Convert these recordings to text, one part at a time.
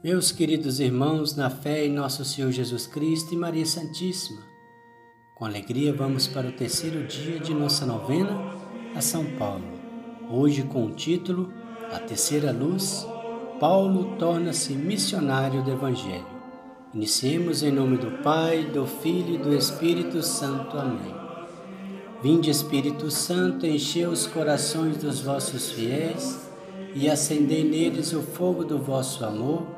Meus queridos irmãos, na fé em nosso Senhor Jesus Cristo e Maria Santíssima, com alegria vamos para o terceiro dia de nossa novena a São Paulo. Hoje com o título A Terceira Luz, Paulo torna-se missionário do Evangelho. Iniciemos em nome do Pai, do Filho e do Espírito Santo. Amém. Vinde, Espírito Santo, enchei os corações dos vossos fiéis e acendei neles o fogo do vosso amor.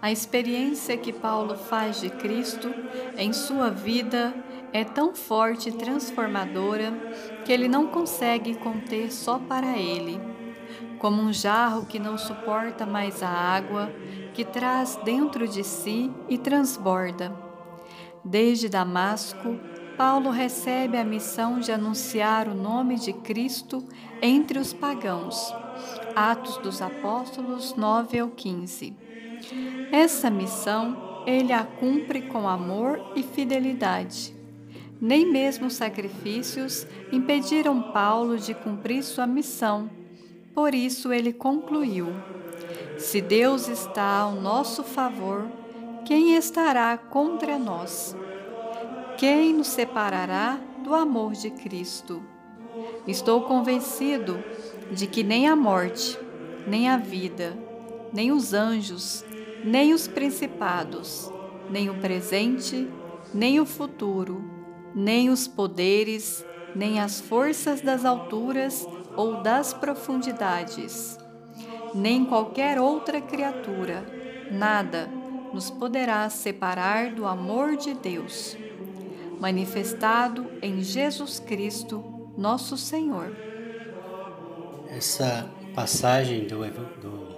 A experiência que Paulo faz de Cristo em sua vida é tão forte e transformadora que ele não consegue conter só para ele. Como um jarro que não suporta mais a água, que traz dentro de si e transborda. Desde Damasco, Paulo recebe a missão de anunciar o nome de Cristo entre os pagãos. Atos dos Apóstolos 9 ao 15. Essa missão ele a cumpre com amor e fidelidade. Nem mesmo sacrifícios impediram Paulo de cumprir sua missão. Por isso ele concluiu: Se Deus está ao nosso favor, quem estará contra nós? Quem nos separará do amor de Cristo? Estou convencido de que nem a morte, nem a vida, nem os anjos, nem os principados, nem o presente, nem o futuro, nem os poderes, nem as forças das alturas ou das profundidades, nem qualquer outra criatura, nada nos poderá separar do amor de Deus, manifestado em Jesus Cristo, nosso Senhor. Essa passagem do, do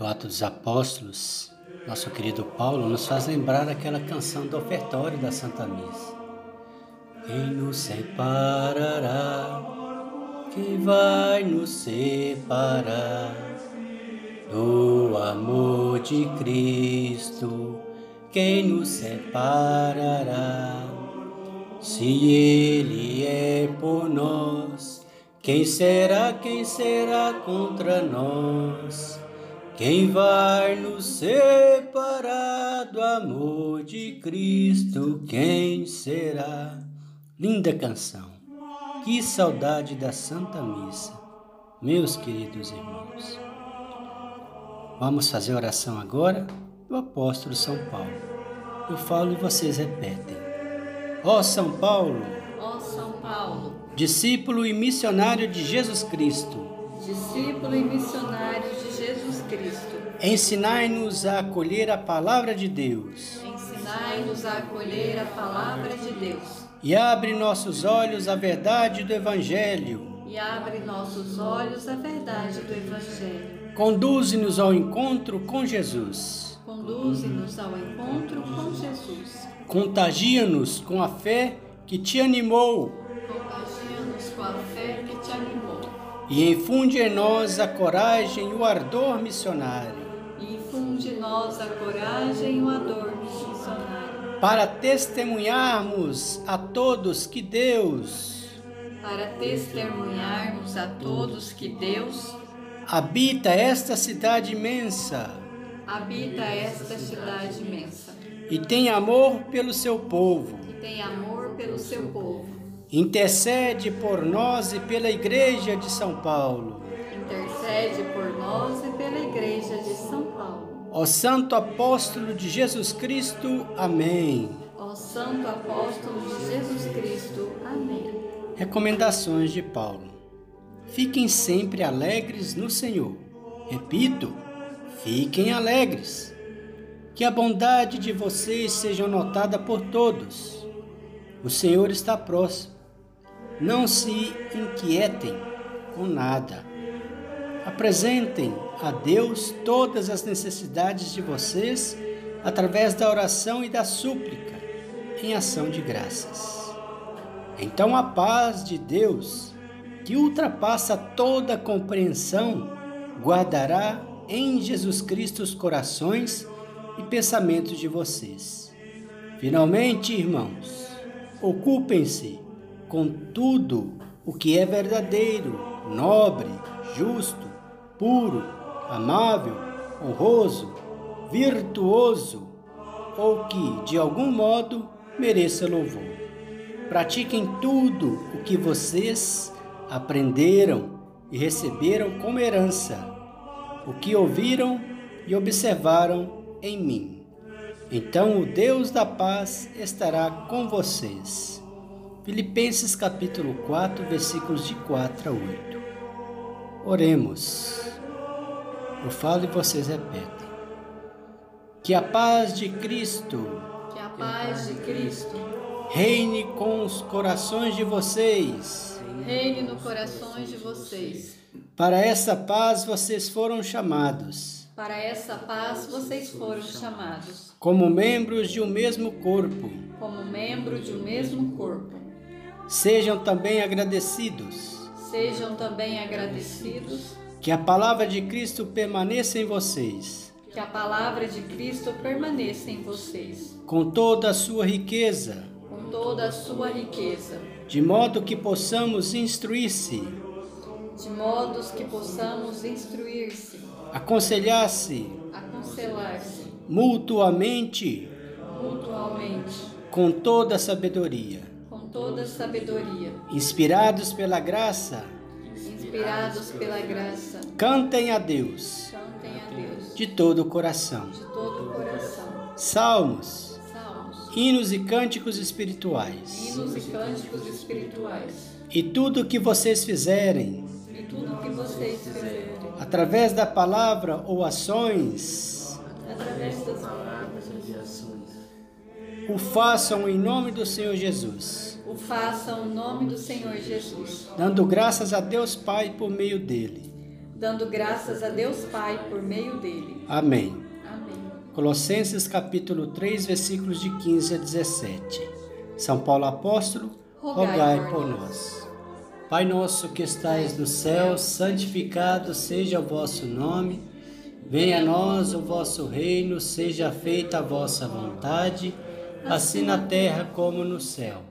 do Ato dos Apóstolos, nosso querido Paulo nos faz lembrar aquela canção do ofertório da Santa Missa. Quem nos separará? Quem vai nos separar do amor de Cristo? Quem nos separará? Se Ele é por nós, quem será, quem será contra nós? Quem vai nos separar do amor de Cristo? Quem será? Linda canção. Que saudade da Santa Missa, meus queridos irmãos. Vamos fazer oração agora do apóstolo São Paulo. Eu falo e vocês repetem. Ó São Paulo, ó São Paulo, discípulo e missionário de Jesus Cristo, discípulo e missionário Cristo. Ensinai-nos a acolher a palavra de Deus. Ensinai-nos a acolher a palavra de Deus. E abre nossos olhos à verdade do Evangelho. E abre nossos olhos à verdade do Evangelho. Conduze-nos ao encontro com Jesus. Conduze-nos ao encontro com Jesus. Contagia-nos com a fé que te animou. E infunde em nós a coragem e o ardor missionário. E infunde em nós a coragem e o ardor missionário. Para testemunharmos a todos que Deus para testemunharmos a todos que Deus habita esta cidade imensa. Habita esta cidade imensa. E tem amor pelo seu povo. E tem amor pelo seu povo Intercede por nós e pela Igreja de São Paulo. Intercede por nós e pela Igreja de São Paulo. Ó Santo Apóstolo de Jesus Cristo. Amém. Ó Santo Apóstolo de Jesus Cristo. Amém. Recomendações de Paulo. Fiquem sempre alegres no Senhor. Repito, fiquem alegres. Que a bondade de vocês seja notada por todos. O Senhor está próximo. Não se inquietem com nada. Apresentem a Deus todas as necessidades de vocês através da oração e da súplica, em ação de graças. Então a paz de Deus, que ultrapassa toda compreensão, guardará em Jesus Cristo os corações e pensamentos de vocês. Finalmente, irmãos, ocupem-se com tudo o que é verdadeiro, nobre, justo, puro, amável, honroso, virtuoso ou que, de algum modo, mereça louvor. Pratiquem tudo o que vocês aprenderam e receberam como herança, o que ouviram e observaram em mim. Então o Deus da paz estará com vocês. Filipenses capítulo 4, versículos de 4 a 8. Oremos. Eu falo e vocês repetem. Que a paz de Cristo, que a paz de Cristo reine com os corações de vocês. Reine no corações de vocês. Para essa paz vocês foram chamados. Para essa paz vocês foram chamados. Como membros de um mesmo corpo. Como membro de um mesmo corpo. Sejam também agradecidos. Sejam também agradecidos. Que a palavra de Cristo permaneça em vocês. Que a palavra de Cristo permaneça em vocês. Com toda a sua riqueza. Com toda a sua riqueza. De modo que possamos instruir-se. De modos que possamos instruir-se. Aconselhar-se. Aconselhar-se. Mutuamente. Mutualmente. Com toda a sabedoria toda sabedoria. Inspirados pela graça. Inspirados pela graça. Cantem a Deus. Cantem a Deus. De todo o coração. De todo o coração. Salmos. Salmos. Hinos e cânticos espirituais. Hinos e cânticos espirituais. E tudo o que vocês fizerem. E tudo que vocês fizerem. Através da palavra ou ações. Através das palavras e ações. O façam em nome do Senhor Jesus o façam no nome do Senhor Jesus. Dando graças a Deus Pai por meio dele. Dando graças a Deus Pai por meio dele. Amém. Amém. Colossenses capítulo 3, versículos de 15 a 17. São Paulo apóstolo, rogai, rogai por nós. Pai nosso que estais no céu, santificado seja o vosso nome. Venha a nós o vosso reino, seja feita a vossa vontade, assim na terra como no céu.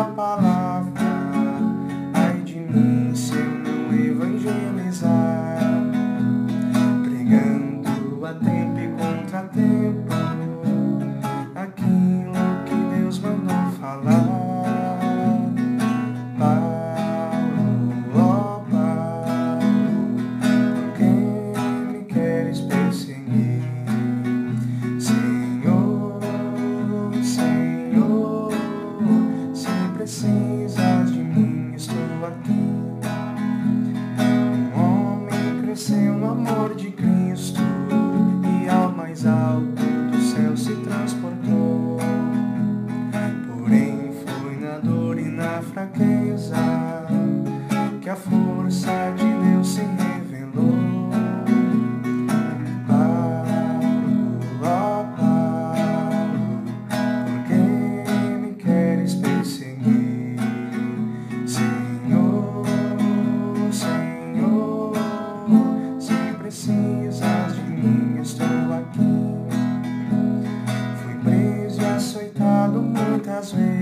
la la que a força de Deus se revelou. Paulo, ó Paulo, por que me queres perseguir? Senhor, Senhor, se precisas de mim, estou aqui. Fui preso e açoitado muitas vezes.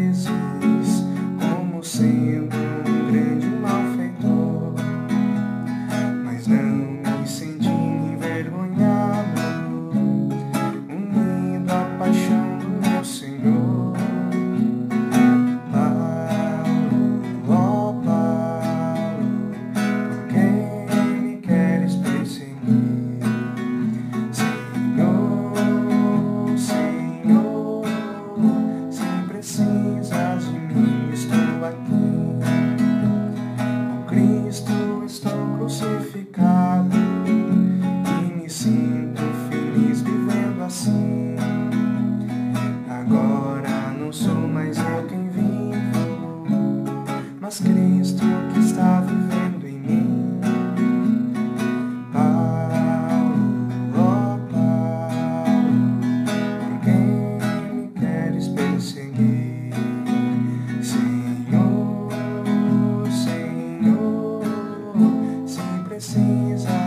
it seems